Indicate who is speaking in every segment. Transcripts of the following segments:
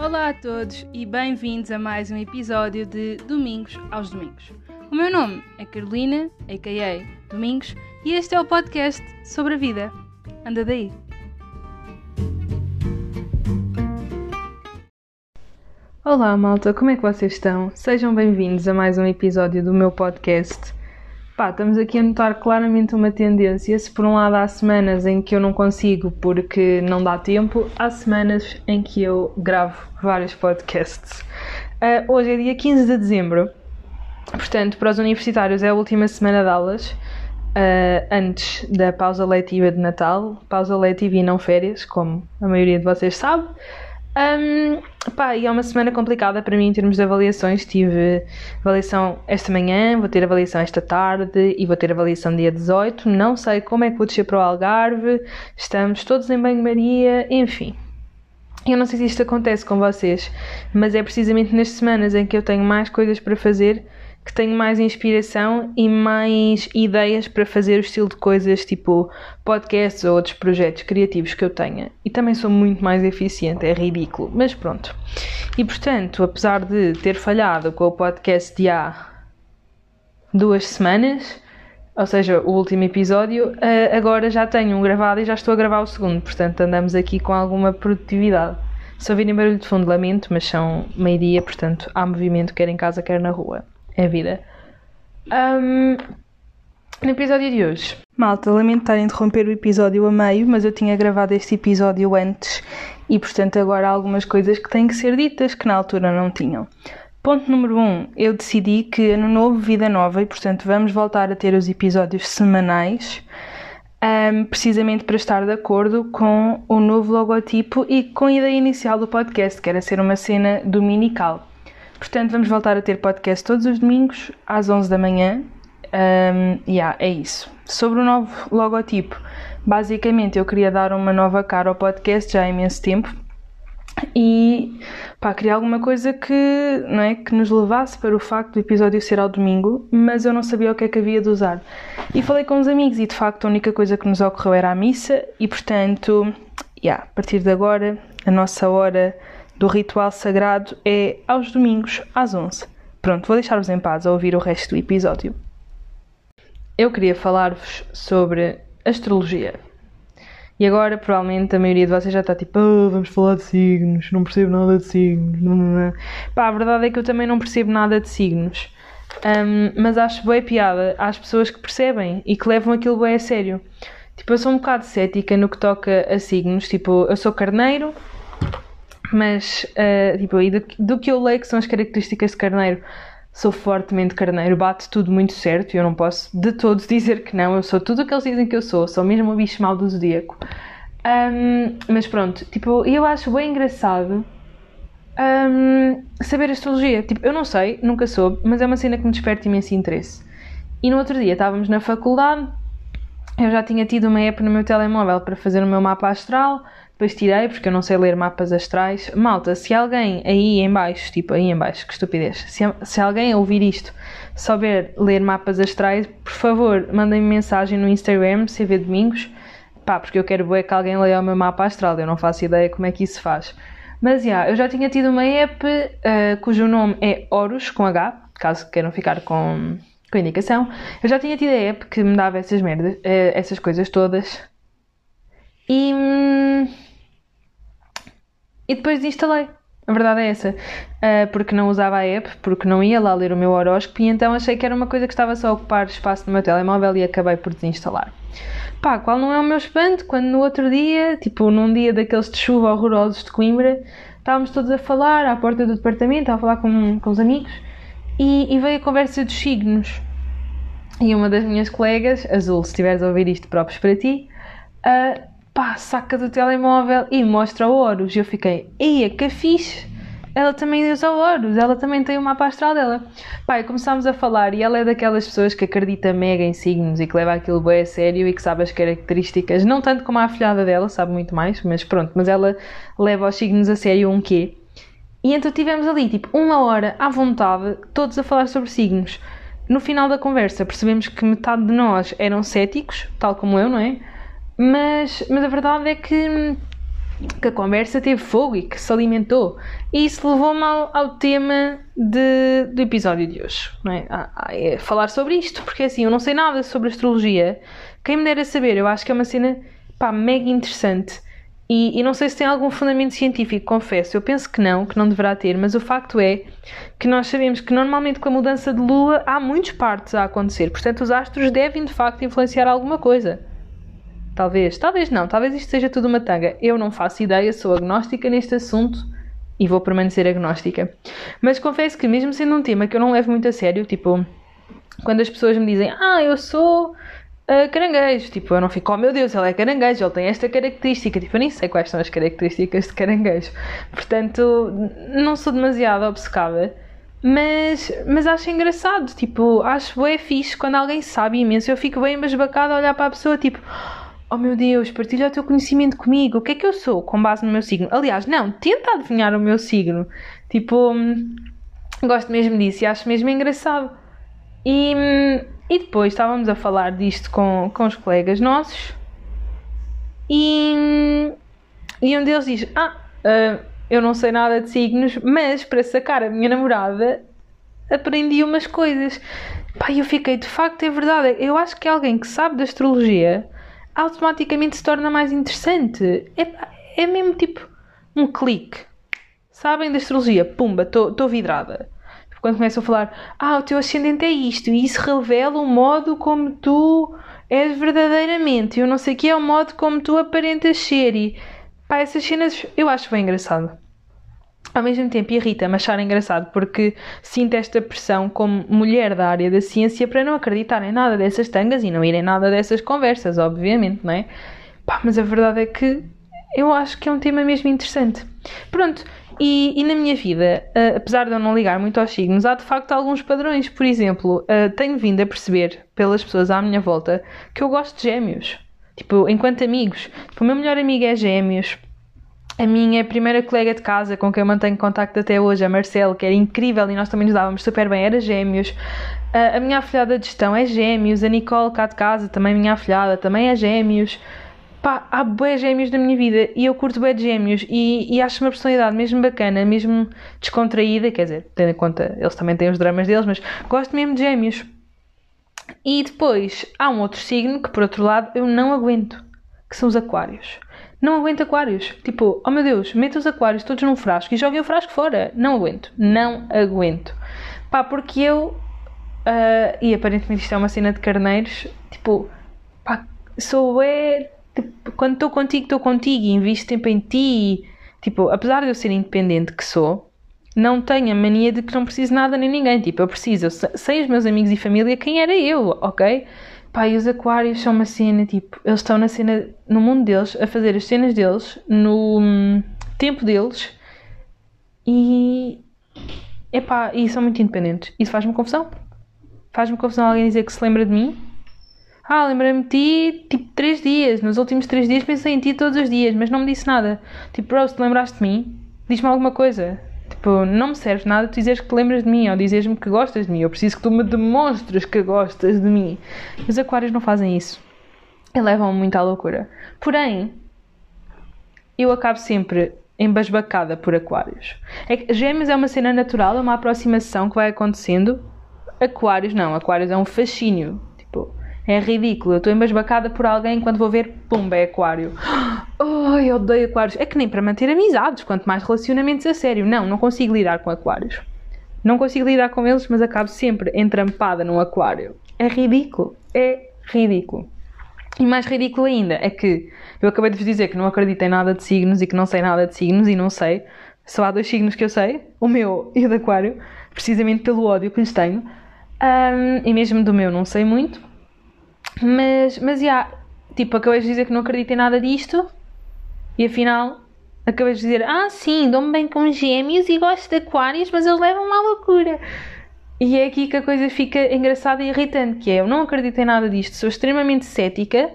Speaker 1: Olá a todos e bem-vindos a mais um episódio de Domingos aos Domingos. O meu nome é Carolina, a.k.a. Domingos, e este é o podcast sobre a vida. Anda daí! Olá malta, como é que vocês estão? Sejam bem-vindos a mais um episódio do meu podcast. Pá, estamos aqui a notar claramente uma tendência. Se por um lado há semanas em que eu não consigo porque não dá tempo, há semanas em que eu gravo vários podcasts. Uh, hoje é dia 15 de dezembro, portanto, para os universitários é a última semana de aulas. Uh, antes da pausa letiva de Natal, pausa letiva e não férias, como a maioria de vocês sabe. Um, pá, e é uma semana complicada para mim em termos de avaliações. Tive avaliação esta manhã, vou ter avaliação esta tarde e vou ter avaliação dia 18. Não sei como é que vou descer para o Algarve. Estamos todos em banho-maria, enfim. Eu não sei se isto acontece com vocês, mas é precisamente nas semanas em que eu tenho mais coisas para fazer que tenho mais inspiração e mais ideias para fazer o estilo de coisas tipo podcasts ou outros projetos criativos que eu tenha. E também sou muito mais eficiente, é ridículo, mas pronto. E portanto, apesar de ter falhado com o podcast de há duas semanas, ou seja, o último episódio, eh, agora já tenho um gravado e já estou a gravar o segundo, portanto andamos aqui com alguma produtividade. Se ouvirem barulho de fundo, lamento, mas são meio-dia, portanto há movimento quer em casa, quer na rua é vida. Um, no episódio de hoje. Malta, lamento estar a interromper o episódio a meio, mas eu tinha gravado este episódio antes e, portanto, agora há algumas coisas que têm que ser ditas que na altura não tinham. Ponto número 1. Um, eu decidi que ano novo, vida nova e, portanto, vamos voltar a ter os episódios semanais, um, precisamente para estar de acordo com o novo logotipo e com a ideia inicial do podcast, que era ser uma cena dominical. Portanto, vamos voltar a ter podcast todos os domingos às 11 da manhã. Um, yeah, é isso. Sobre o novo logotipo, basicamente eu queria dar uma nova cara ao podcast já há imenso tempo e pá, queria alguma coisa que, não é, que nos levasse para o facto do episódio ser ao domingo, mas eu não sabia o que é que havia de usar. E falei com os amigos e de facto a única coisa que nos ocorreu era a missa e portanto, yeah, a partir de agora, a nossa hora do ritual sagrado é aos domingos, às 11. Pronto, vou deixar-vos em paz a ouvir o resto do episódio. Eu queria falar-vos sobre astrologia. E agora, provavelmente, a maioria de vocês já está tipo, oh, vamos falar de signos, não percebo nada de signos. Pá, a verdade é que eu também não percebo nada de signos. Um, mas acho boa piada às pessoas que percebem e que levam aquilo bem a sério. Tipo, eu sou um bocado cética no que toca a signos. Tipo, eu sou carneiro, mas, uh, tipo, e do, do, que eu leio que são as características de carneiro, sou fortemente carneiro, bate tudo muito certo e eu não posso de todos dizer que não. Eu sou tudo o que eles dizem que eu sou, sou mesmo o bicho mal do zodíaco. Um, mas pronto, tipo, eu acho bem engraçado um, saber astrologia. Tipo, eu não sei, nunca soube, mas é uma cena que me desperta imenso interesse. E no outro dia estávamos na faculdade, eu já tinha tido uma app no meu telemóvel para fazer o meu mapa astral depois tirei porque eu não sei ler mapas astrais. Malta, se alguém aí em baixo, tipo aí em baixo, que estupidez, se, se alguém ouvir isto souber ler mapas astrais, por favor, mandem-me mensagem no Instagram, CV Domingos, pá, porque eu quero ver que alguém leia o meu mapa astral, eu não faço ideia como é que isso faz. Mas, já, yeah, eu já tinha tido uma app uh, cujo nome é Horus, com H, caso queiram ficar com, com indicação. Eu já tinha tido a app que me dava essas merdas, uh, essas coisas todas. E... E depois desinstalei. A verdade é essa. Uh, porque não usava a app, porque não ia lá ler o meu horóscopo e então achei que era uma coisa que estava só a ocupar espaço no meu telemóvel e acabei por desinstalar. Pá, qual não é o meu espanto quando no outro dia, tipo num dia daqueles de chuva horrorosos de Coimbra, estávamos todos a falar à porta do departamento, a falar com, com os amigos e, e veio a conversa dos signos. E uma das minhas colegas, Azul, se estiveres a ouvir isto próprios para ti, uh, pá, saca do telemóvel e mostra o Horus. E eu fiquei, eia, que fixe! Ela também usa o Horus, ela também tem o mapa astral dela. Pá, começámos a falar e ela é daquelas pessoas que acredita mega em signos e que leva aquilo bem a sério e que sabe as características, não tanto como a afilhada dela, sabe muito mais, mas pronto, mas ela leva os signos a sério um quê. E então tivemos ali, tipo, uma hora à vontade, todos a falar sobre signos. No final da conversa percebemos que metade de nós eram céticos, tal como eu, não é? Mas, mas a verdade é que que a conversa teve fogo e que se alimentou. E isso levou-me ao, ao, tema de, do episódio de hoje. Não é? A, a, é falar sobre isto, porque assim, eu não sei nada sobre astrologia. Quem me dera saber, eu acho que é uma cena pá, mega interessante. E, e, não sei se tem algum fundamento científico, confesso. Eu penso que não, que não deverá ter, mas o facto é que nós sabemos que normalmente com a mudança de lua há muitos partes a acontecer. Portanto, os astros devem de facto influenciar alguma coisa. Talvez, talvez não, talvez isto seja tudo uma tanga. Eu não faço ideia, sou agnóstica neste assunto e vou permanecer agnóstica. Mas confesso que, mesmo sendo um tema que eu não levo muito a sério, tipo, quando as pessoas me dizem, ah, eu sou uh, caranguejo, tipo, eu não fico, oh meu Deus, ele é caranguejo, ele tem esta característica, tipo, eu nem sei quais são as características de caranguejo. Portanto, não sou demasiado obcecada. Mas, mas acho engraçado, tipo, acho bem fixe quando alguém sabe imenso. Eu fico bem embasbacada a olhar para a pessoa, tipo, Oh meu Deus, partilha o teu conhecimento comigo. O que é que eu sou com base no meu signo? Aliás, não, tenta adivinhar o meu signo. Tipo, hum, gosto mesmo disso e acho mesmo engraçado. E, hum, e depois estávamos a falar disto com, com os colegas nossos e, hum, e um deles diz: Ah, eu não sei nada de signos, mas para sacar a minha namorada aprendi umas coisas. Pá, eu fiquei, de facto, é verdade. Eu acho que alguém que sabe da astrologia automaticamente se torna mais interessante. É, é mesmo tipo um clique. Sabem da astrologia? Pumba, estou vidrada. Quando começam a falar, ah, o teu ascendente é isto, e isso revela o modo como tu és verdadeiramente, e eu não sei o que é o modo como tu aparentas ser, e pá, essas cenas eu acho bem engraçado ao mesmo tempo irrita-me achar engraçado porque sinto esta pressão como mulher da área da ciência para não acreditar em nada dessas tangas e não ir em nada dessas conversas, obviamente, não é? Pá, mas a verdade é que eu acho que é um tema mesmo interessante. Pronto, e, e na minha vida, uh, apesar de eu não ligar muito aos signos, há de facto alguns padrões. Por exemplo, uh, tenho vindo a perceber pelas pessoas à minha volta que eu gosto de gêmeos. Tipo, enquanto amigos. Tipo, o meu melhor amigo é gêmeos a minha primeira colega de casa com quem eu mantenho contacto até hoje, a Marcelo, que era incrível e nós também nos dávamos super bem, era gêmeos. a minha afilhada de gestão é gêmeos, a Nicole cá de casa, também minha afilhada, também é gêmeos. Pá, há bué gêmeos na minha vida e eu curto bué de gêmeos e, e acho uma personalidade mesmo bacana, mesmo descontraída, quer dizer, tendo em conta, eles também têm os dramas deles, mas gosto mesmo de gêmeos. E depois há um outro signo que, por outro lado, eu não aguento, que são os aquários. Não aguento aquários. Tipo, oh meu Deus, meta os aquários todos num frasco e joguem o frasco fora. Não aguento. Não aguento. Pá, porque eu. Uh, e aparentemente isto é uma cena de carneiros. Tipo, pá, sou é. Tipo, quando estou contigo, estou contigo e invisto tempo em ti. Tipo, apesar de eu ser independente que sou, não tenho a mania de que não preciso nada nem ninguém. Tipo, eu preciso, eu sei os meus amigos e família quem era eu, ok? Pá, e os aquários são uma cena, tipo, eles estão na cena, no mundo deles, a fazer as cenas deles, no hum, tempo deles e. Epá, e são muito independentes. Isso faz-me confusão. Faz-me confusão alguém dizer que se lembra de mim. Ah, lembrei-me de ti, tipo, três dias. Nos últimos três dias pensei em ti todos os dias, mas não me disse nada. Tipo, bro, se te lembraste de mim, diz-me alguma coisa. Tipo, não me serve nada tu dizeres que te lembras de mim ou dizeres-me que gostas de mim. Eu preciso que tu me demonstres que gostas de mim. Os aquários não fazem isso. E levam-me muito à loucura. Porém, eu acabo sempre embasbacada por aquários. É gêmeos é uma cena natural, é uma aproximação que vai acontecendo. Aquários não, aquários é um fascínio. É ridículo. Eu estou embasbacada por alguém quando vou ver, pumba, é aquário. Oh, eu odeio aquários. É que nem para manter amizades, quanto mais relacionamentos a sério. Não, não consigo lidar com aquários. Não consigo lidar com eles, mas acabo sempre entrampada num aquário. É ridículo. É ridículo. E mais ridículo ainda é que eu acabei de vos dizer que não acredito em nada de signos e que não sei nada de signos e não sei. Só há dois signos que eu sei, o meu e o do aquário, precisamente pelo ódio que lhes tenho. Um, e mesmo do meu não sei muito. Mas, mas, yeah, tipo, acabei de dizer que não acredito em nada disto e afinal, acabei de dizer: Ah, sim, dou-me bem com gêmeos e gosto de aquários, mas eles levam-me à loucura. E é aqui que a coisa fica engraçada e irritante, que é, eu não acredito em nada disto, sou extremamente cética,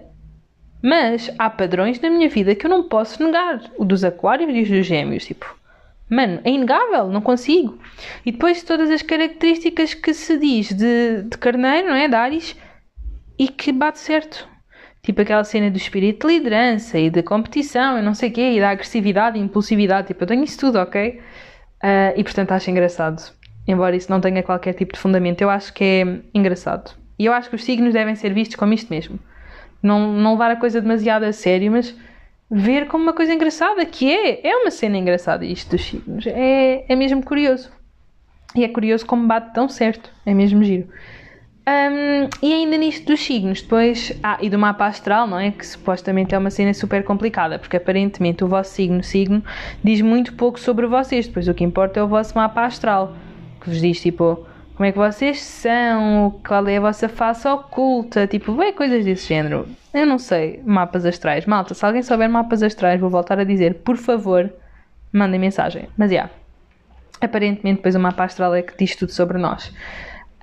Speaker 1: mas há padrões na minha vida que eu não posso negar. O dos aquários e os dos gêmeos, tipo... Mano, é inegável, não consigo. E depois todas as características que se diz de, de carneiro, não é? De Ares, e que bate certo. Tipo aquela cena do espírito de liderança e de competição e não sei o quê, e da agressividade e impulsividade. Tipo, eu tenho isso tudo, ok? Uh, e portanto acho engraçado. Embora isso não tenha qualquer tipo de fundamento, eu acho que é engraçado. E eu acho que os signos devem ser vistos como isto mesmo. Não, não levar a coisa demasiado a sério, mas ver como uma coisa engraçada, que é. É uma cena engraçada isto dos signos. É, é mesmo curioso. E é curioso como bate tão certo. É mesmo giro. Um, e ainda nisto dos signos, depois. Ah, e do mapa astral, não é? Que supostamente é uma cena super complicada, porque aparentemente o vosso signo, signo, diz muito pouco sobre vocês. Depois o que importa é o vosso mapa astral, que vos diz tipo como é que vocês são, qual é a vossa face oculta, tipo, bem, coisas desse género. Eu não sei, mapas astrais. Malta, se alguém souber mapas astrais, vou voltar a dizer, por favor, mandem mensagem. Mas já. Yeah, aparentemente, depois o mapa astral é que diz tudo sobre nós.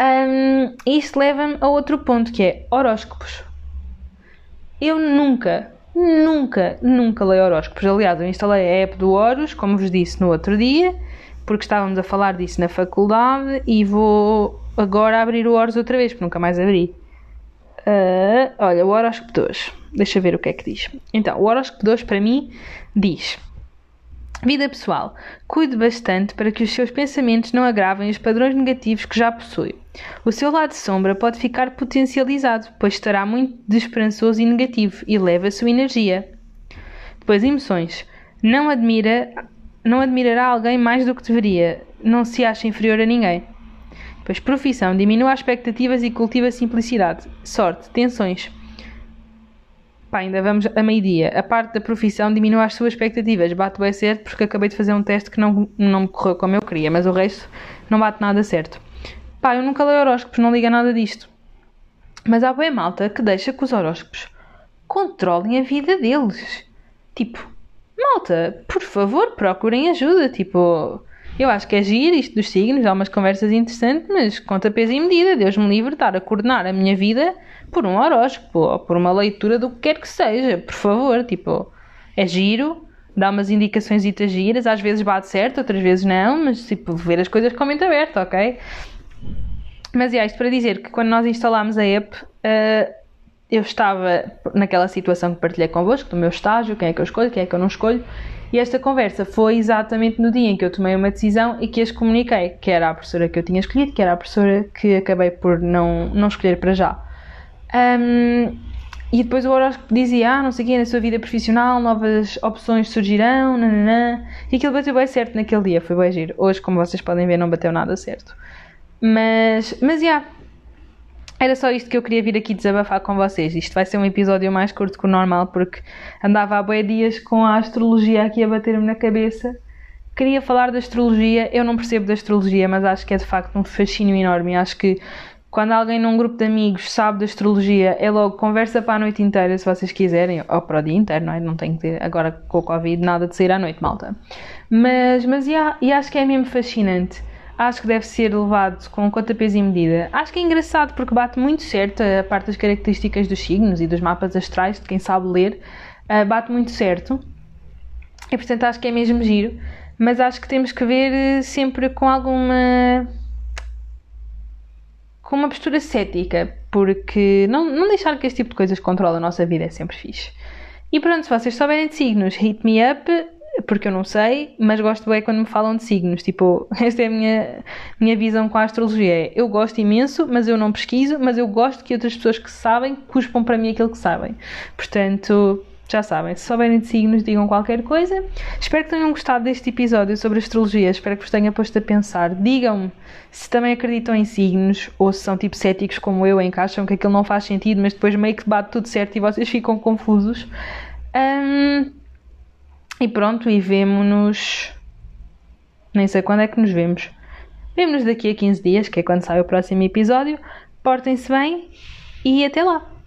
Speaker 1: Um, isto leva-me a outro ponto que é horóscopos. Eu nunca, nunca, nunca leio horóscopos. Aliás, eu instalei a app do Horus, como vos disse no outro dia, porque estávamos a falar disso na faculdade e vou agora abrir o Horus outra vez, porque nunca mais abri. Uh, olha, o horóscopo de hoje. Deixa ver o que é que diz. Então, o horóscopo de hoje para mim diz Vida pessoal. Cuide bastante para que os seus pensamentos não agravem os padrões negativos que já possui. O seu lado sombra pode ficar potencializado, pois estará muito desesperançoso e negativo e leva a sua energia. Depois, emoções. Não admira, não admirará alguém mais do que deveria. Não se acha inferior a ninguém. Depois, profissão. Diminua as expectativas e cultiva a simplicidade. Sorte. Tensões Pá, ainda vamos a meio-dia. A parte da profissão diminui as suas expectativas. Bate bem certo porque acabei de fazer um teste que não, não me correu como eu queria, mas o resto não bate nada certo. Pá, eu nunca leio horóscopos, não liga nada disto. Mas há bem malta que deixa que os horóscopos controlem a vida deles. Tipo, malta, por favor, procurem ajuda. Tipo, eu acho que é giro isto dos signos, há umas conversas interessantes, mas conta peso e medida. Deus me livre de estar a coordenar a minha vida por um horóscopo ou por uma leitura do que quer que seja, por favor, tipo, é giro, dá umas indicações e giras, às vezes bate certo, outras vezes não, mas tipo, ver as coisas com a mente aberta, ok? Mas é isto para dizer que quando nós instalámos a app, uh, eu estava naquela situação que partilhei convosco, do meu estágio, quem é que eu escolho, quem é que eu não escolho, e esta conversa foi exatamente no dia em que eu tomei uma decisão e que as comuniquei, que era a professora que eu tinha escolhido, que era a professora que acabei por não, não escolher para já. Um, e depois o horóscopo dizia, ah, não sei o quê, na sua vida profissional, novas opções surgirão, nananã. E aquilo bateu bem certo naquele dia, foi bem giro. Hoje, como vocês podem ver, não bateu nada certo. Mas, mas, já, yeah, era só isto que eu queria vir aqui desabafar com vocês. Isto vai ser um episódio mais curto que o normal, porque andava há boi dias com a astrologia aqui a bater-me na cabeça. Queria falar da astrologia, eu não percebo da astrologia, mas acho que é de facto um fascínio enorme. Acho que quando alguém num grupo de amigos sabe da astrologia, é logo conversa para a noite inteira, se vocês quiserem, ou para o dia inteiro, não é? Não tem que ter, agora com o Covid, nada de sair à noite, malta. Mas, mas e acho que é mesmo fascinante. Acho que deve ser levado com conta, peso e medida. Acho que é engraçado porque bate muito certo a parte das características dos signos e dos mapas astrais, de quem sabe ler, uh, bate muito certo. E portanto acho que é mesmo giro. Mas acho que temos que ver eh, sempre com alguma com uma postura cética, porque não, não deixar que este tipo de coisas controle a nossa vida é sempre fixe. E pronto, se vocês souberem de signos, hit me up, porque eu não sei, mas gosto bem quando me falam de signos. Tipo, esta é a minha, minha visão com a astrologia. Eu gosto imenso, mas eu não pesquiso, mas eu gosto que outras pessoas que sabem cuspam para mim aquilo que sabem. Portanto, já sabem, se souberem de signos, digam qualquer coisa. Espero que tenham gostado deste episódio sobre astrologia. Espero que vos tenha posto a pensar. Digam-me se também acreditam em signos ou se são tipo céticos como eu, em que acham que aquilo não faz sentido, mas depois meio que bate tudo certo e vocês ficam confusos. Um, e pronto, e vemo-nos. Nem sei quando é que nos vemos. Vemo-nos daqui a 15 dias, que é quando sai o próximo episódio. Portem-se bem e até lá!